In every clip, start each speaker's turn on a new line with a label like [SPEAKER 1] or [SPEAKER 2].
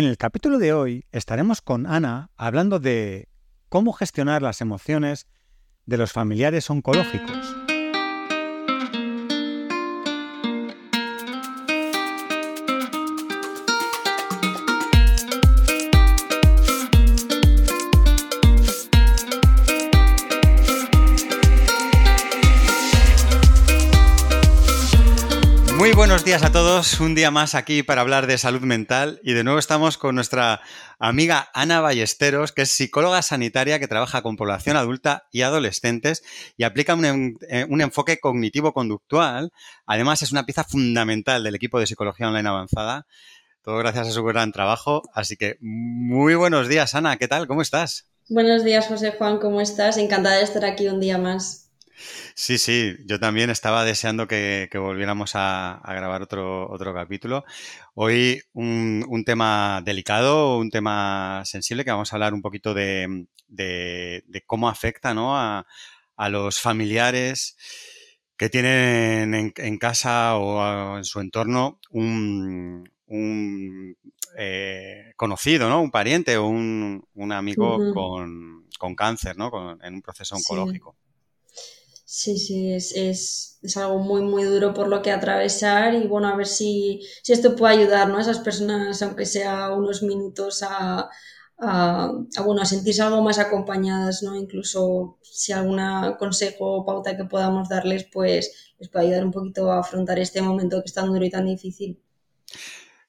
[SPEAKER 1] En el capítulo de hoy estaremos con Ana hablando de cómo gestionar las emociones de los familiares oncológicos. Buenos días a todos. Un día más aquí para hablar de salud mental y de nuevo estamos con nuestra amiga Ana Ballesteros, que es psicóloga sanitaria que trabaja con población adulta y adolescentes y aplica un, eh, enfoque cognitivo-conductual. Además, es una pieza fundamental del equipo de psicología online avanzada. Todo gracias a su gran trabajo. Así que muy buenos días, Ana. ¿Qué tal? ¿Cómo estás?
[SPEAKER 2] Buenos días, José Juan. ¿Cómo estás? Encantada de estar aquí un día más.
[SPEAKER 1] Sí, sí, yo también estaba deseando que, volviéramos a, grabar otro, otro capítulo. Hoy un, tema delicado, un tema sensible, que vamos a hablar un poquito de, cómo afecta a, los familiares que tienen en, casa o en su entorno un, eh, conocido, ¿no? Un pariente o un, amigo con, cáncer, ¿no? en un proceso oncológico.
[SPEAKER 2] Sí, sí, es, es, es, algo muy, muy duro por lo que atravesar y bueno, a ver si, si esto puede ayudar ¿no? a esas personas, aunque sea unos minutos, a, a, bueno, a sentirse algo más acompañadas, ¿no? Incluso si algún consejo o pauta que podamos darles, pues les puede ayudar un poquito a afrontar este momento que es tan duro y tan difícil.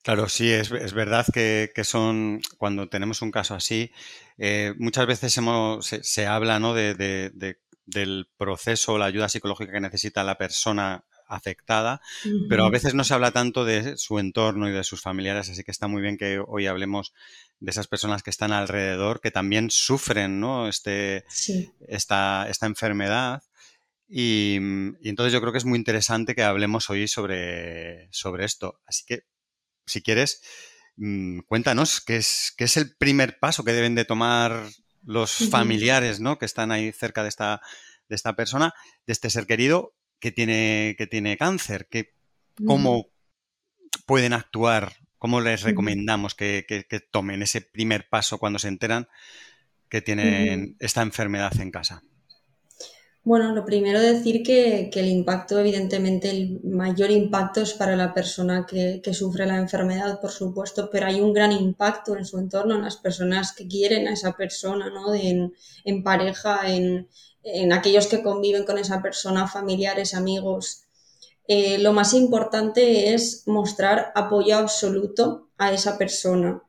[SPEAKER 1] Claro, sí, es, es verdad que, que, son, cuando tenemos un caso así, eh, muchas veces hemos, se, se habla ¿no? de, de, de del proceso, la ayuda psicológica que necesita la persona afectada, pero a veces no se habla tanto de su entorno y de sus familiares, así que está muy bien que hoy hablemos de esas personas que están alrededor, que también sufren ¿no? este, esta, esta, enfermedad. Y, entonces yo creo que es muy interesante que hablemos hoy sobre, sobre esto. Así que, si quieres, mm, cuéntanos qué es, qué es el primer paso que deben de tomar los familiares, ¿no? Que están ahí cerca de esta, de esta persona, de este ser querido que tiene, que tiene cáncer, que, cómo pueden actuar, cómo les recomendamos que, tomen ese primer paso cuando se enteran que tienen esta enfermedad en casa.
[SPEAKER 2] Bueno, lo primero decir que, el impacto, evidentemente, el mayor impacto es para la persona que, sufre la enfermedad, por supuesto, pero hay un gran impacto en su entorno, en las personas que quieren a esa persona, ¿no? en, pareja, en, aquellos que conviven con esa persona, familiares, amigos. Eh, lo más importante es mostrar apoyo absoluto a esa persona,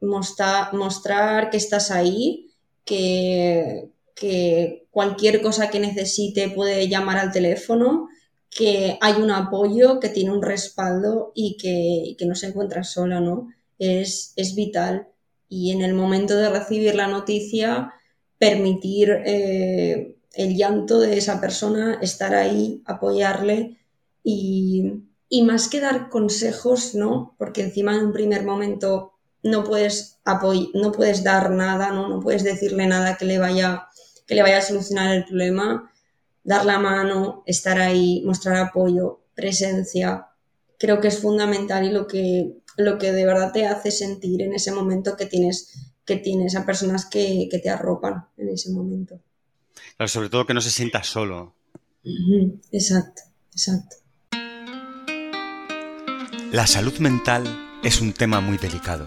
[SPEAKER 2] mostrar que estás ahí, que, que cualquier cosa que necesite puede llamar al teléfono, que hay un apoyo, que tiene un respaldo y que, no se encuentra sola, ¿no? Es, es, vital. Y en el momento de recibir la noticia, permitir eh, el llanto de esa persona, estar ahí, apoyarle y, y más que dar consejos, ¿no? Porque encima en un primer momento no puedes, no puedes dar nada, ¿no? No puedes decirle nada que le vaya que le vaya a solucionar el problema, dar la mano, estar ahí, mostrar apoyo, presencia, creo que es fundamental y lo que, lo que de verdad te hace sentir en ese momento que tienes, que tienes a personas que, te arropan en ese momento.
[SPEAKER 1] Claro, sobre todo que no se sienta solo.
[SPEAKER 2] Exacto, exacto.
[SPEAKER 3] La salud mental es un tema muy delicado.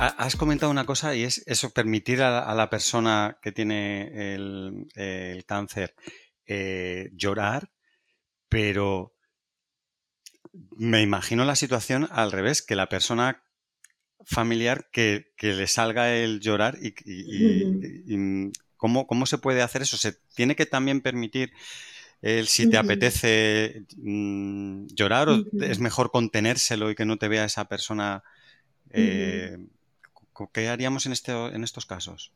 [SPEAKER 1] Mm, has comentado una cosa y es eso, permitir a, la persona que tiene el, cáncer eh, llorar, pero me imagino la situación al revés, que la persona familiar que, le salga el llorar y, ¿cómo, se puede hacer eso. Se tiene que también permitir el si te apetece mm, llorar o es mejor contenérselo y que no te vea esa persona. Eh, ¿Qué haríamos en, este, en estos casos?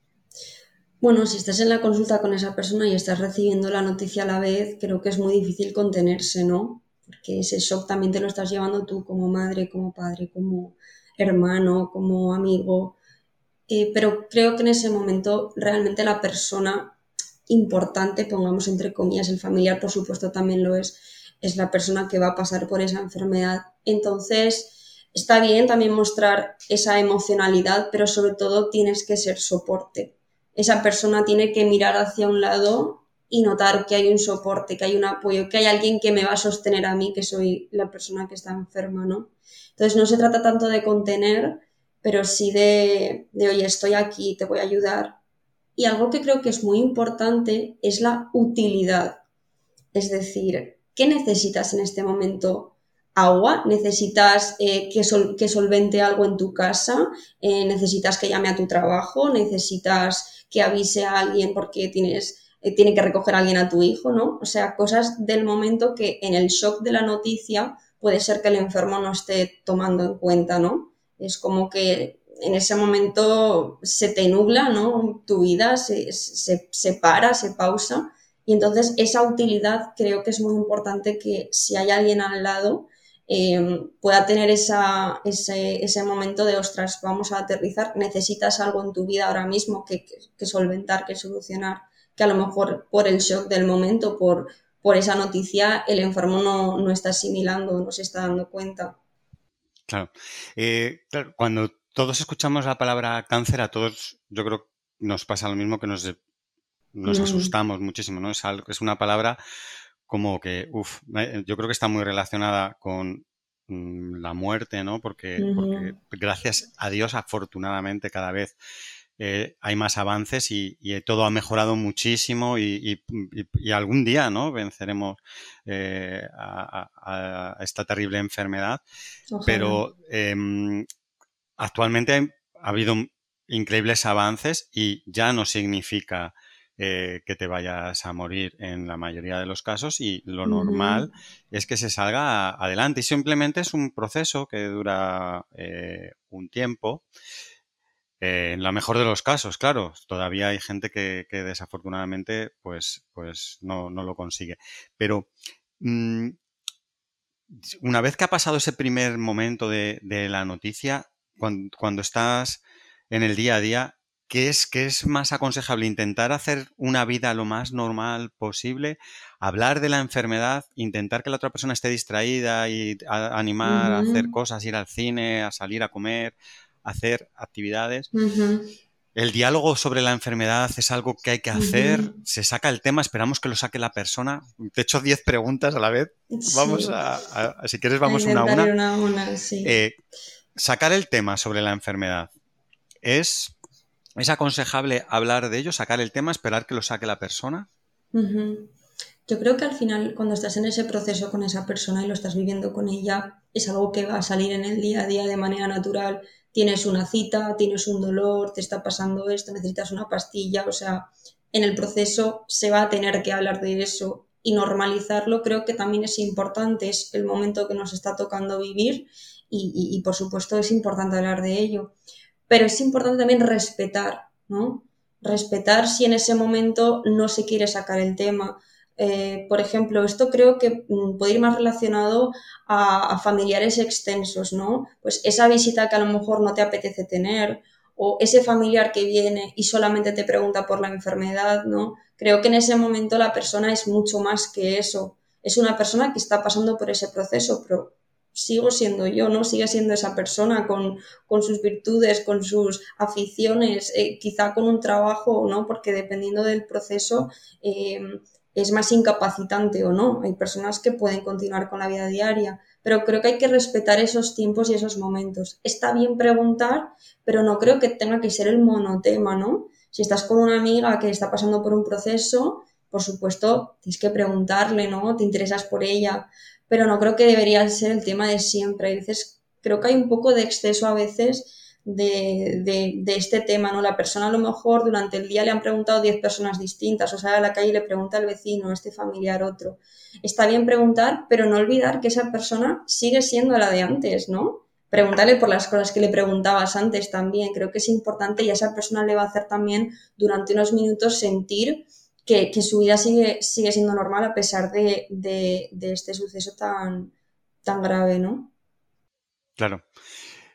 [SPEAKER 2] Bueno, si estás en la consulta con esa persona y estás recibiendo la noticia a la vez, creo que es muy difícil contenerse, ¿no? Porque ese shock también te lo estás llevando tú como madre, como padre, como hermano, como amigo. Eh, pero creo que en ese momento realmente la persona importante, pongamos entre comillas, el familiar por supuesto también lo es, es la persona que va a pasar por esa enfermedad. Entonces, está bien también mostrar esa emocionalidad, pero sobre todo tienes que ser soporte. Esa persona tiene que mirar hacia un lado y notar que hay un soporte, que hay un apoyo, que hay alguien que me va a sostener a mí, que soy la persona que está enferma, ¿no? Entonces no se trata tanto de contener, pero sí de, de oye, estoy aquí, te voy a ayudar. Y algo que creo que es muy importante es la utilidad. Es decir, ¿qué necesitas en este momento? Agua, necesitas eh, que, que, solvente algo en tu casa, eh, necesitas que llame a tu trabajo, necesitas que avise a alguien porque tienes, eh, tiene que recoger a alguien a tu hijo, ¿no? O sea, cosas del momento que en el shock de la noticia puede ser que el enfermo no esté tomando en cuenta, ¿no? Es como que en ese momento se te nubla, ¿no? Tu vida se, se, se para, se pausa. Y entonces esa utilidad creo que es muy importante que si hay alguien al lado, Em, pueda tener esa, ese, ese, momento de, ostras, vamos a aterrizar, necesitas algo en tu vida ahora mismo que, que, solventar, que solucionar, que a lo mejor por el shock del momento, por, por esa noticia, el enfermo no, no, está asimilando, no se está dando cuenta.
[SPEAKER 1] Claro. Eh, claro, cuando todos escuchamos la palabra cáncer, a todos yo creo nos pasa lo mismo que nos, nos asustamos muchísimo, ¿no? Es, algo, es una palabra como que, uff, yo creo que está muy relacionada con mm, la muerte, ¿no? Porque, gracias a Dios, afortunadamente, cada vez eh, hay más avances y, todo ha mejorado muchísimo y, algún día, ¿no? Venceremos eh, a, esta terrible enfermedad. Pero em, actualmente ha habido increíbles avances y ya no significa eh, que te vayas a morir en la mayoría de los casos y lo normal es que se salga adelante. Y simplemente es un proceso que dura eh, un tiempo. Eh, en la mejor de los casos, claro, todavía hay gente que, desafortunadamente pues, pues no, lo consigue. Pero mm, una vez que ha pasado ese primer momento de, la noticia, cuando, estás en el día a día, ¿Qué es, es más aconsejable? ¿Intentar hacer una vida lo más normal posible? ¿Hablar de la enfermedad? ¿Intentar que la otra persona esté distraída y animar a hacer cosas, ir al cine, a salir a comer, a hacer actividades? El diálogo sobre la enfermedad es algo que hay que hacer. Se saca el tema, esperamos que lo saque la persona. Te echo 10 preguntas a la vez. Vamos a, si quieres, vamos una a una. Eh, sacar el tema sobre la enfermedad es ¿Es aconsejable hablar de ello, sacar el tema, esperar que lo saque la persona?
[SPEAKER 2] Yo creo que al final, cuando estás en ese proceso con esa persona y lo estás viviendo con ella, es algo que va a salir en el día a día de manera natural. Tienes una cita, tienes un dolor, te está pasando esto, necesitas una pastilla, o sea, en el proceso se va a tener que hablar de eso y normalizarlo. Creo que también es importante, es el momento que nos está tocando vivir y por supuesto es importante hablar de ello pero es importante también respetar, ¿no? Respetar si en ese momento no se quiere sacar el tema. Eh, por ejemplo, esto creo que mm, puede ir más relacionado a, familiares extensos, ¿no? Pues esa visita que a lo mejor no te apetece tener o ese familiar que viene y solamente te pregunta por la enfermedad, ¿no? Creo que en ese momento la persona es mucho más que eso. Es una persona que está pasando por ese proceso, pero sigo siendo yo, ¿no? Sigue siendo esa persona con, sus virtudes, con sus aficiones, eh, quizá con un trabajo, ¿no? Porque dependiendo del proceso eh, es más incapacitante o no. Hay personas que pueden continuar con la vida diaria, pero creo que hay que respetar esos tiempos y esos momentos. Está bien preguntar, pero no creo que tenga que ser el monotema, ¿no? Si estás con una amiga que está pasando por un proceso, por supuesto, tienes que preguntarle, ¿no? Te interesas por ella, pero no creo que debería ser el tema de siempre. A veces creo que hay un poco de exceso a veces de, de, este tema, ¿no? La persona a lo mejor durante el día le han preguntado 10 personas distintas, o sea, a la calle le pregunta al vecino, este familiar, otro. Está bien preguntar, pero no olvidar que esa persona sigue siendo la de antes, ¿no? Pregúntale por las cosas que le preguntabas antes también. Creo que es importante y a esa persona le va a hacer también durante unos minutos sentir que, su vida sigue, sigue siendo normal a pesar de, este suceso tan, tan grave, ¿no?
[SPEAKER 1] Claro.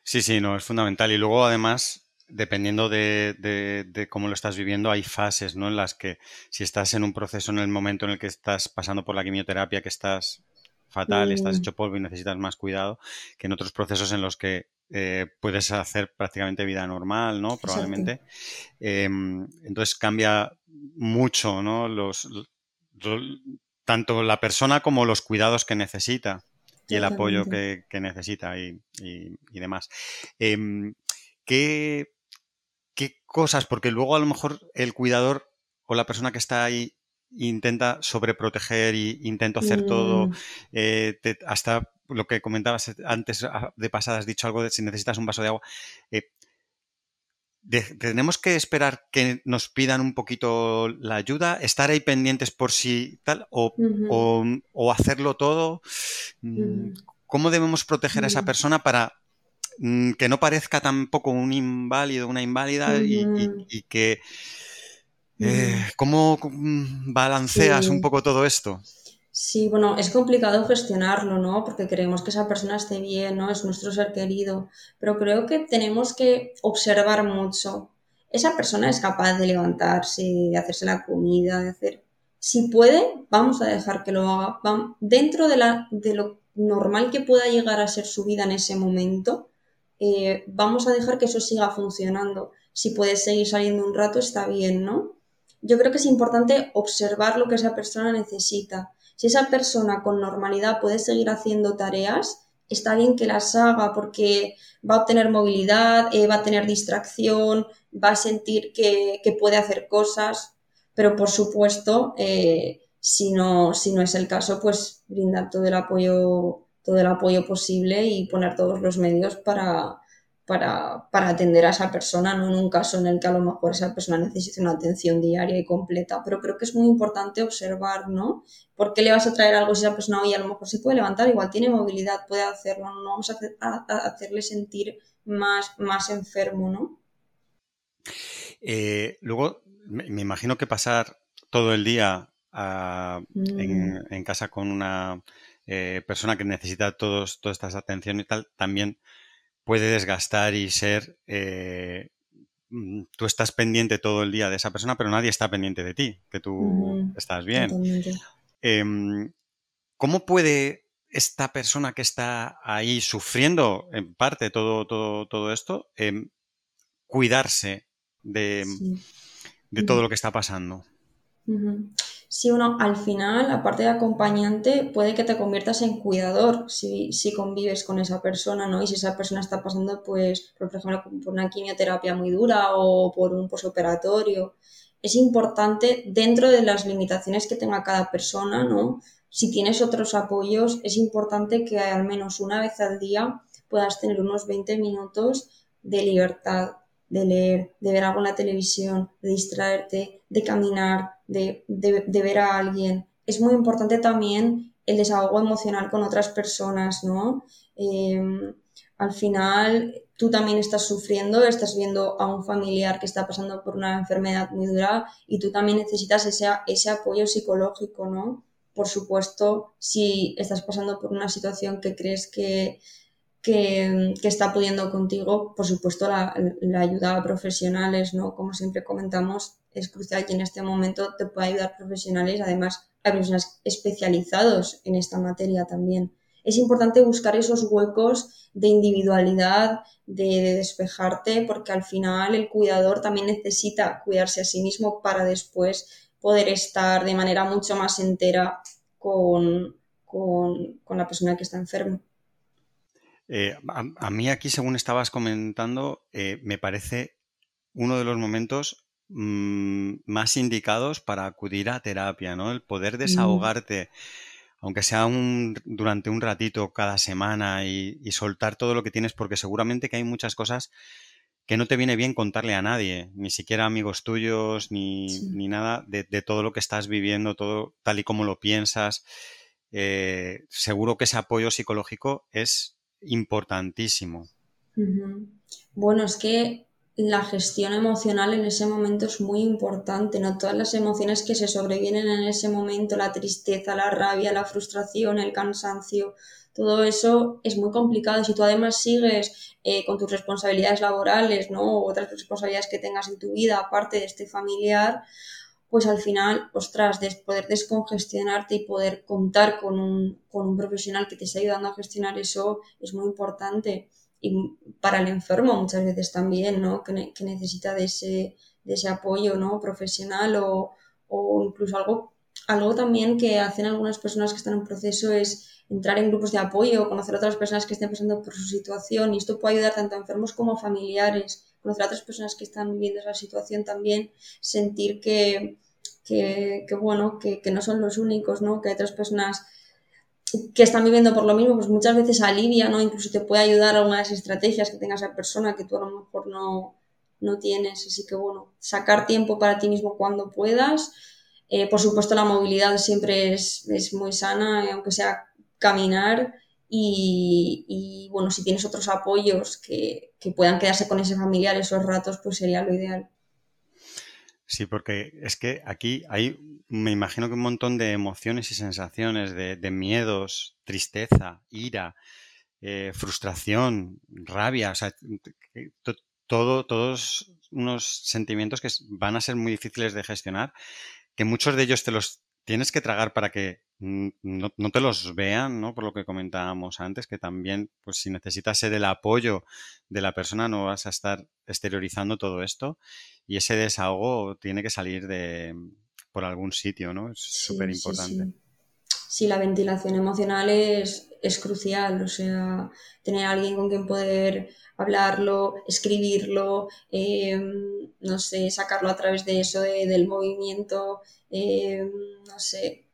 [SPEAKER 1] Sí, sí, no, es fundamental. Y luego, además, dependiendo de, cómo lo estás viviendo, hay fases, ¿no? En las que si estás en un proceso en el momento en el que estás pasando por la quimioterapia, que estás fatal, estás mm. hecho polvo y necesitas más cuidado que en otros procesos en los que eh, puedes hacer prácticamente vida normal, ¿no? Probablemente. Em, entonces cambia mucho, ¿no? Los, tanto la persona como los cuidados que necesita y el apoyo que, necesita y, demás. Em, ¿qué, ¿Qué cosas? Porque luego a lo mejor el cuidador o la persona que está ahí intenta sobreproteger y intento hacer todo, mm. eh, hasta lo que comentabas antes ah, de pasada, has dicho algo de si necesitas un vaso de agua. Eh, tenemos que esperar que nos pidan un poquito la ayuda, estar ahí pendientes por si tal, o, hacerlo todo. Mm, ¿Cómo debemos proteger a esa persona para mm, que no parezca tampoco un inválido, una inválida y, que eh, ¿Cómo mm, balanceas un poco todo esto?
[SPEAKER 2] Sí, bueno, es complicado gestionarlo, ¿no? Porque creemos que esa persona esté bien, ¿no? Es nuestro ser querido. Pero creo que tenemos que observar mucho. Esa persona es capaz de levantarse, de hacerse la comida, de hacer... Si puede, vamos a dejar que lo haga. Dentro de, la, de lo normal que pueda llegar a ser su vida en ese momento, eh, vamos a dejar que eso siga funcionando. Si puede seguir saliendo un rato, está bien, ¿no? yo creo que es importante observar lo que esa persona necesita. Si esa persona con normalidad puede seguir haciendo tareas, está bien que las haga porque va a obtener movilidad, eh, va a tener distracción, va a sentir que, puede hacer cosas, pero por supuesto, eh, si, no, si no es el caso, pues brindar todo el apoyo, todo el apoyo posible y poner todos los medios para, para, atender a esa persona, no en un caso en el que a lo mejor esa persona necesite una atención diaria y completa, pero creo que es muy importante observar, ¿no? ¿Por qué le vas a traer algo si esa persona hoy a lo mejor se puede levantar, igual tiene movilidad, puede hacerlo, no vamos a, hacerle sentir más, más enfermo, ¿no?
[SPEAKER 1] Eh, luego, me, imagino que pasar todo el día ah, mm. en, casa con una eh, persona que necesita todos, todas estas atenciones y tal, también puede desgastar y ser... Eh, mm, tú estás pendiente todo el día de esa persona, pero nadie está pendiente de ti, que tú estás bien. Em, ¿Cómo puede esta persona que está ahí sufriendo en parte todo, todo, todo esto, em, cuidarse de, todo lo que está pasando?
[SPEAKER 2] Si uno al final, aparte de acompañante, puede que te conviertas en cuidador si, si convives con esa persona, ¿no? Y si esa persona está pasando, pues, por ejemplo, por una quimioterapia muy dura o por un posoperatorio. Es importante, dentro de las limitaciones que tenga cada persona, ¿no? Si tienes otros apoyos, es importante que al menos una vez al día puedas tener unos 20 minutos de libertad, de leer, de ver algo en la televisión, de distraerte, de caminar, de, ver a alguien. Es muy importante también el desahogo emocional con otras personas, ¿no? Em, al final tú también estás sufriendo, estás viendo a un familiar que está pasando por una enfermedad muy dura y tú también necesitas ese, ese apoyo psicológico, ¿no? Por supuesto, si estás pasando por una situación que crees que, que, está pudiendo contigo, por supuesto, la, ayuda a profesionales, ¿no? Como siempre comentamos, es crucial que en este momento te pueda ayudar profesionales, además hay personas especializados en esta materia también. Es importante buscar esos huecos de individualidad, de, despejarte, porque al final el cuidador también necesita cuidarse a sí mismo para después poder estar de manera mucho más entera con, con, con la persona que está enferma.
[SPEAKER 1] Eh, a, mí aquí, según estabas comentando, eh, me parece uno de los momentos mm, más indicados para acudir a terapia, ¿no? El poder mm. desahogarte, aunque sea un, durante un ratito cada semana y, soltar todo lo que tienes, porque seguramente que hay muchas cosas que no te viene bien contarle a nadie, ni siquiera amigos tuyos, ni, nada de, todo lo que estás viviendo, todo tal y como lo piensas. Eh, seguro que ese apoyo psicológico es importantísimo.
[SPEAKER 2] Bueno, es que la gestión emocional en ese momento es muy importante, ¿no? Todas las emociones que se sobrevienen en ese momento, la tristeza, la rabia, la frustración, el cansancio, todo eso es muy complicado. Si tú además sigues eh, con tus responsabilidades laborales, ¿no? O otras responsabilidades que tengas en tu vida, aparte de este familiar, pues al final, ostras, de poder descongestionarte y poder contar con un, con un profesional que te esté ayudando a gestionar eso es muy importante y para el enfermo muchas veces también, ¿no? Que, que necesita de ese, de ese apoyo, ¿no? Profesional o, o, incluso algo, algo también que hacen algunas personas que están en proceso es entrar en grupos de apoyo, conocer a otras personas que estén pasando por su situación y esto puede ayudar tanto a enfermos como a familiares, conocer a otras personas que están viviendo esa situación también, sentir que, que, que bueno, que, que no son los únicos, ¿no? Que hay otras personas que están viviendo por lo mismo, pues muchas veces alivia, ¿no? Incluso te puede ayudar a algunas estrategias que tenga esa persona que tú a lo mejor no, no tienes. Así que bueno, sacar tiempo para ti mismo cuando puedas. Eh, por supuesto, la movilidad siempre es, es muy sana, eh, aunque sea caminar. Y, y, bueno, si tienes otros apoyos que, que puedan quedarse con ese familiar esos ratos, pues sería lo ideal.
[SPEAKER 1] Sí, porque es que aquí hay, me imagino que un montón de emociones y sensaciones, de, miedos, tristeza, ira, eh, frustración, rabia, o sea, todo, todos unos sentimientos que van a ser muy difíciles de gestionar, que muchos de ellos te los tienes que tragar para que no, te los vean, ¿no? Por lo que comentábamos antes, que también, pues si necesitas ser el apoyo de la persona, no vas a estar exteriorizando todo esto y ese desahogo tiene que salir de por algún sitio, ¿no? Es súper importante.
[SPEAKER 2] Sí, la ventilación emocional es, es crucial, o sea, tener a alguien con quien poder hablarlo, escribirlo, em, no sé, sacarlo a través de eso, del movimiento, em, no sé,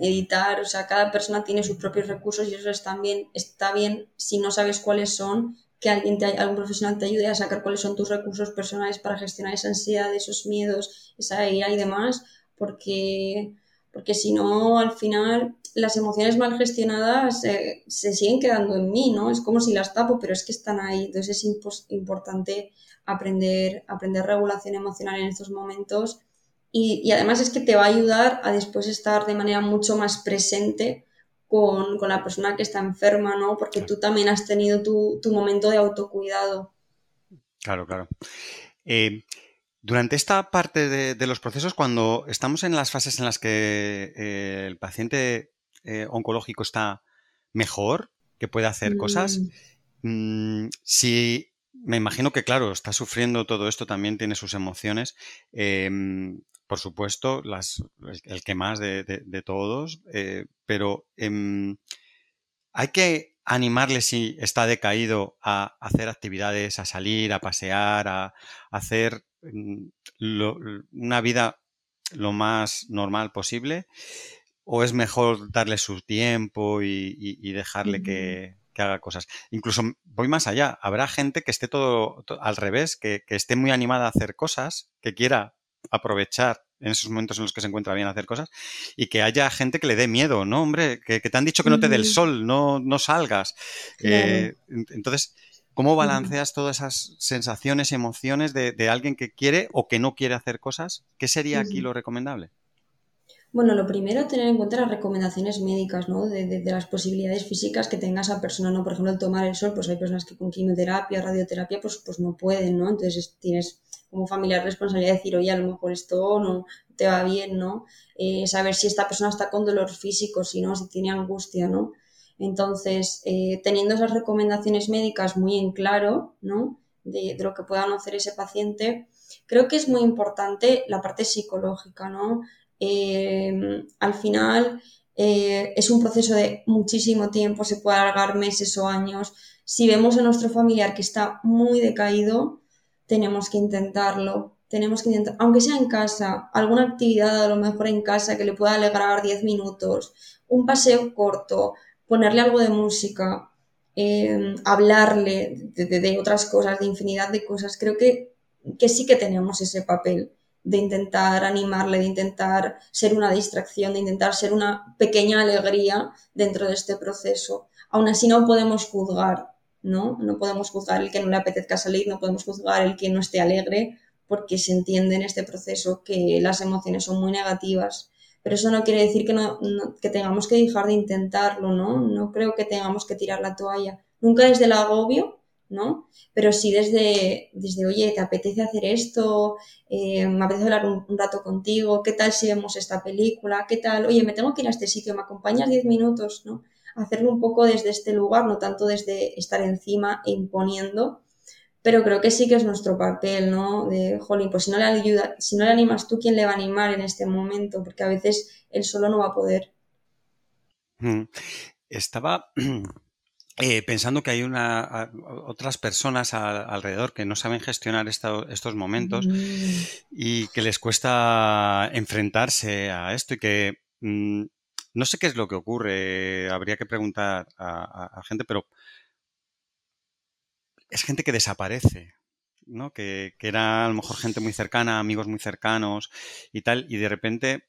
[SPEAKER 2] editar, o sea, cada persona tiene sus propios recursos y eso está bien, está bien si no sabes cuáles son, que alguien te, algún profesional te ayude a sacar cuáles son tus recursos personales para gestionar esa ansiedad, esos miedos, esa ira y demás, porque, porque si no, al final las emociones mal gestionadas eh, se siguen quedando en mí, ¿no? Es como si las tapo, pero es que están ahí. Entonces es importante aprender, aprender regulación emocional en estos momentos y, y, además es que te va a ayudar a después estar de manera mucho más presente con, con la persona que está enferma, ¿no? Porque tú también has tenido tu, tu momento de autocuidado.
[SPEAKER 1] Claro, claro. Eh, durante esta parte de, de, los procesos, cuando estamos en las fases en las que eh, el paciente eh, oncológico está mejor, que puede hacer cosas, mm. Mm, si me imagino que, claro, está sufriendo todo esto, también tiene sus emociones. Em, por supuesto, las, el, que más de, de, todos, eh, pero eh, hay que animarle si está decaído a hacer actividades, a salir, a pasear, a, hacer lo, una vida lo más normal posible, o es mejor darle su tiempo y, y, dejarle que, que, haga cosas. Incluso voy más allá, habrá gente que esté todo, todo al revés, que, que esté muy animada a hacer cosas, que quiera aprovechar en esos momentos en los que se encuentra bien hacer cosas y que haya gente que le dé miedo, ¿no? Hombre, que, te han dicho que no te dé el sol, no, no salgas. Eh, entonces, ¿cómo balanceas todas esas sensaciones emociones de, de, alguien que quiere o que no quiere hacer cosas? ¿Qué sería aquí lo recomendable?
[SPEAKER 2] Bueno, lo primero, tener en cuenta las recomendaciones médicas, ¿no? De, de, de, las posibilidades físicas que tenga esa persona, ¿no? Por ejemplo, el tomar el sol, pues hay personas que con quimioterapia, radioterapia, pues, pues no pueden, ¿no? Entonces tienes como familiar responsabilidad de decir, oye, a lo mejor esto no te va bien, ¿no? Eh, saber si esta persona está con dolor físico, si no, si tiene angustia, ¿no? Entonces, eh, teniendo esas recomendaciones médicas muy en claro, ¿no? De, lo que puedan hacer ese paciente, creo que es muy importante la parte psicológica, ¿no? Eh, al final eh, es un proceso de muchísimo tiempo, se puede alargar meses o años. Si vemos a nuestro familiar que está muy decaído, tenemos que intentarlo, tenemos que intentar, aunque sea en casa, alguna actividad a lo mejor en casa que le pueda alegrar 10 minutos, un paseo corto, ponerle algo de música, eh, hablarle de, de, de, otras cosas, de infinidad de cosas. Creo que, que sí que tenemos ese papel de intentar animarle, de intentar ser una distracción, de intentar ser una pequeña alegría dentro de este proceso. Aún así no podemos juzgar, ¿no? No podemos juzgar el que no le apetezca salir, no podemos juzgar el que no esté alegre, porque se entiende en este proceso que las emociones son muy negativas. Pero eso no quiere decir que, no, que tengamos que dejar de intentarlo, ¿no? No creo que tengamos que tirar la toalla. Nunca desde el agobio, ¿no? Pero sí desde, desde oye, ¿te apetece hacer esto? Eh, me apetece hablar un, rato contigo, ¿qué tal si vemos esta película? ¿Qué tal? Oye, me tengo que ir a este sitio, ¿me acompañas 10 minutos? ¿no? Hacerlo un poco desde este lugar, no tanto desde estar encima e imponiendo, pero creo que sí que es nuestro papel, ¿no? De, jolín, pues si no le ayuda, si no le animas tú, ¿quién le va a animar en este momento? Porque a veces él solo no va a poder.
[SPEAKER 1] Estaba eh, pensando que hay una, otras personas alrededor que no saben gestionar estos momentos mm. y que les cuesta enfrentarse a esto y que mm, no sé qué es lo que ocurre, habría que preguntar a gente, pero es gente que desaparece, ¿no? Que, era a lo mejor gente muy cercana, amigos muy cercanos y tal, y de repente,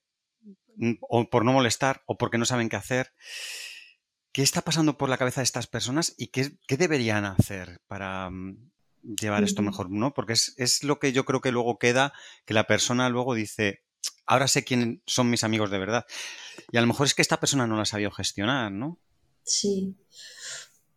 [SPEAKER 1] mm, o por no molestar, o porque no saben qué hacer, ¿qué está pasando por la cabeza de estas personas y qué, deberían hacer para mm, llevar esto mejor, ¿no? Porque es, es, lo que yo creo que luego queda, que la persona luego dice, ahora sé quién son mis amigos de verdad. Y a lo mejor es que esta persona no la ha sabido gestionar, ¿no?
[SPEAKER 2] Sí.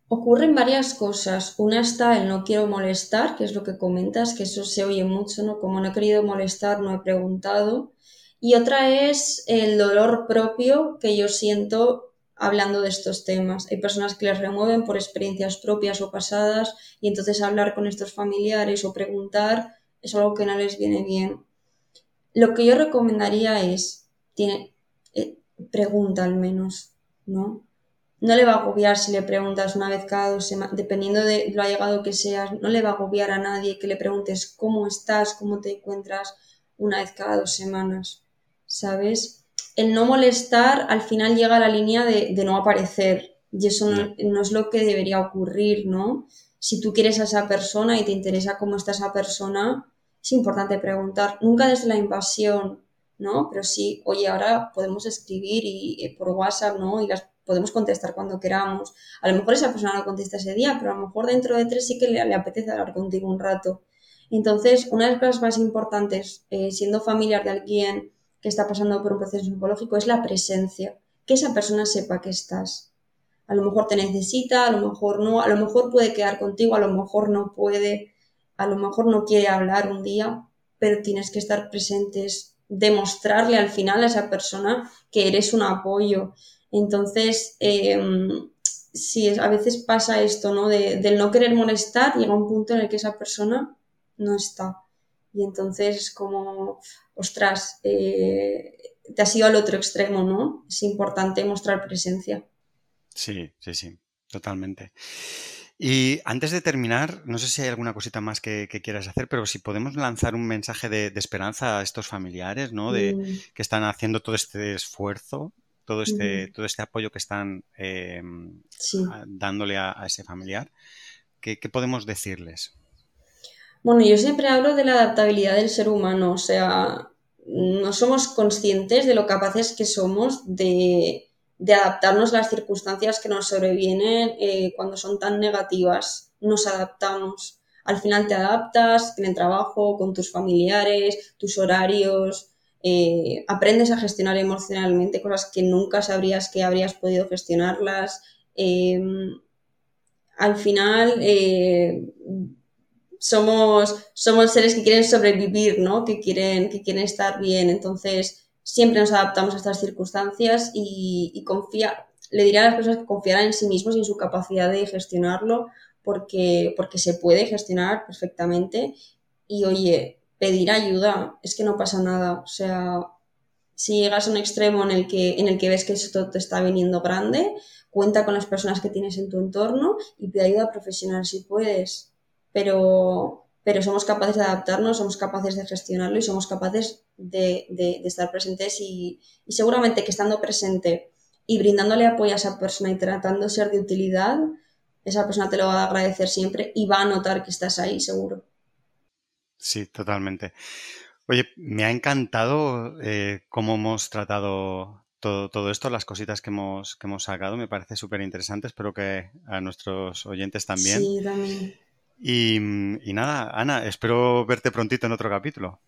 [SPEAKER 2] Ocurren varias cosas. Una está el no quiero molestar, que es lo que comentas, que eso se oye mucho, ¿no? Como no he querido molestar, no he preguntado. Y otra es el dolor propio que yo siento hablando de estos temas. Hay personas que les remueven por experiencias propias o pasadas y entonces hablar con estos familiares o preguntar es algo que no les viene bien. Lo que yo recomendaría es, tiene, eh, pregunta al menos, ¿no? No le va a agobiar si le preguntas una vez cada dos semanas, dependiendo de lo allegado que seas, no le va a agobiar a nadie que le preguntes cómo estás, cómo te encuentras una vez cada dos semanas, ¿sabes? El no molestar al final llega a la línea de, no aparecer y eso no, no, es lo que debería ocurrir, ¿no? Si tú quieres a esa persona y te interesa cómo está esa persona, es importante preguntar, nunca desde la invasión, ¿no? Pero sí, oye, ahora podemos escribir y, eh, por WhatsApp, ¿no? Y las podemos contestar cuando queramos. A lo mejor esa persona no contesta ese día, pero a lo mejor dentro de tres sí que le, apetece hablar contigo un rato. Entonces, una de las cosas más importantes, eh, siendo familiar de alguien que está pasando por un proceso psicológico, es la presencia. Que esa persona sepa que estás. A lo mejor te necesita, a lo mejor no, a lo mejor puede quedar contigo, a lo mejor no puede, a lo mejor no quiere hablar un día, pero tienes que estar presentes, demostrarle al final a esa persona que eres un apoyo, entonces, em, si a veces pasa esto, ¿no? De, del no querer molestar, llega un punto en el que esa persona no está. Y entonces es como, ostras, eh, te has ido al otro extremo, ¿no? Es importante mostrar presencia.
[SPEAKER 1] Sí, sí, sí, totalmente. Y antes de terminar, no sé si hay alguna cosita más que, quieras hacer, pero si podemos lanzar un mensaje de, esperanza a estos familiares, ¿no? De mm. que están haciendo todo este esfuerzo todo este, todo este apoyo que están em, dándole a, ese familiar. ¿Qué, podemos decirles?
[SPEAKER 2] Bueno, yo siempre hablo de la adaptabilidad del ser humano, o sea, no somos conscientes de lo capaces que somos de, adaptarnos a las circunstancias que nos sobrevienen eh, cuando son tan negativas. Nos adaptamos. Al final te adaptas en el trabajo, con tus familiares, tus horarios, eh, aprendes a gestionar emocionalmente cosas que nunca sabrías que habrías podido gestionarlas. Em, al final eh, somos, somos seres que quieren sobrevivir, ¿no? que, quieren, que quieren estar bien. Entonces, siempre nos adaptamos a estas circunstancias y, confía, le diré a las personas que confiaran en sí mismos y en su capacidad de gestionarlo, porque, porque se puede gestionar perfectamente. Y oye, pedir ayuda, es que no pasa nada. O sea, si llegas a un extremo en el que, en el que ves que esto te está viniendo grande, cuenta con las personas que tienes en tu entorno y pide ayuda profesional si puedes. Pero, pero somos capaces de adaptarnos, somos capaces de gestionarlo y somos capaces de, estar presentes y, y, seguramente que estando presente y brindándole apoyo a esa persona y tratando de ser de utilidad, esa persona te lo va a agradecer siempre y va a notar que estás ahí, seguro.
[SPEAKER 1] Sí, totalmente.
[SPEAKER 4] Oye, me ha encantado eh, cómo hemos tratado todo, todo, esto, las cositas que hemos, que hemos sacado, me parece súper interesante. Espero que a nuestros oyentes también.
[SPEAKER 2] Sí, también.
[SPEAKER 4] Y, y, nada, Ana, espero verte prontito en otro capítulo.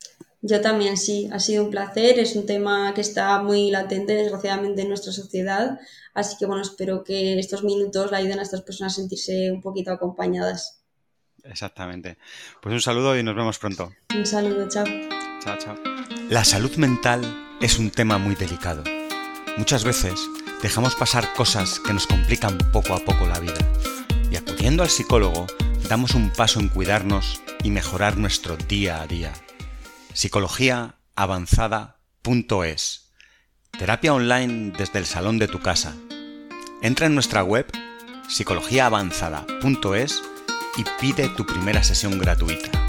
[SPEAKER 2] Yo también, sí, ha sido un placer. Es un tema que está muy latente, desgraciadamente, en nuestra sociedad. Así que, bueno, espero que estos minutos le ayuden a estas personas a sentirse un poquito acompañadas.
[SPEAKER 4] Exactamente. Pues un saludo y nos vemos pronto.
[SPEAKER 2] Un saludo, chao.
[SPEAKER 4] Chao, chao.
[SPEAKER 1] La salud mental es un tema muy delicado. Muchas veces dejamos pasar cosas que nos complican poco a poco la vida. Y acudiendo al psicólogo, damos un paso en cuidarnos y mejorar nuestro día a día. Psicologiaavanzada.es Terapia online desde el salón de tu casa. Entra en nuestra web psicologiaavanzada.es y pide tu primera sesión gratuita.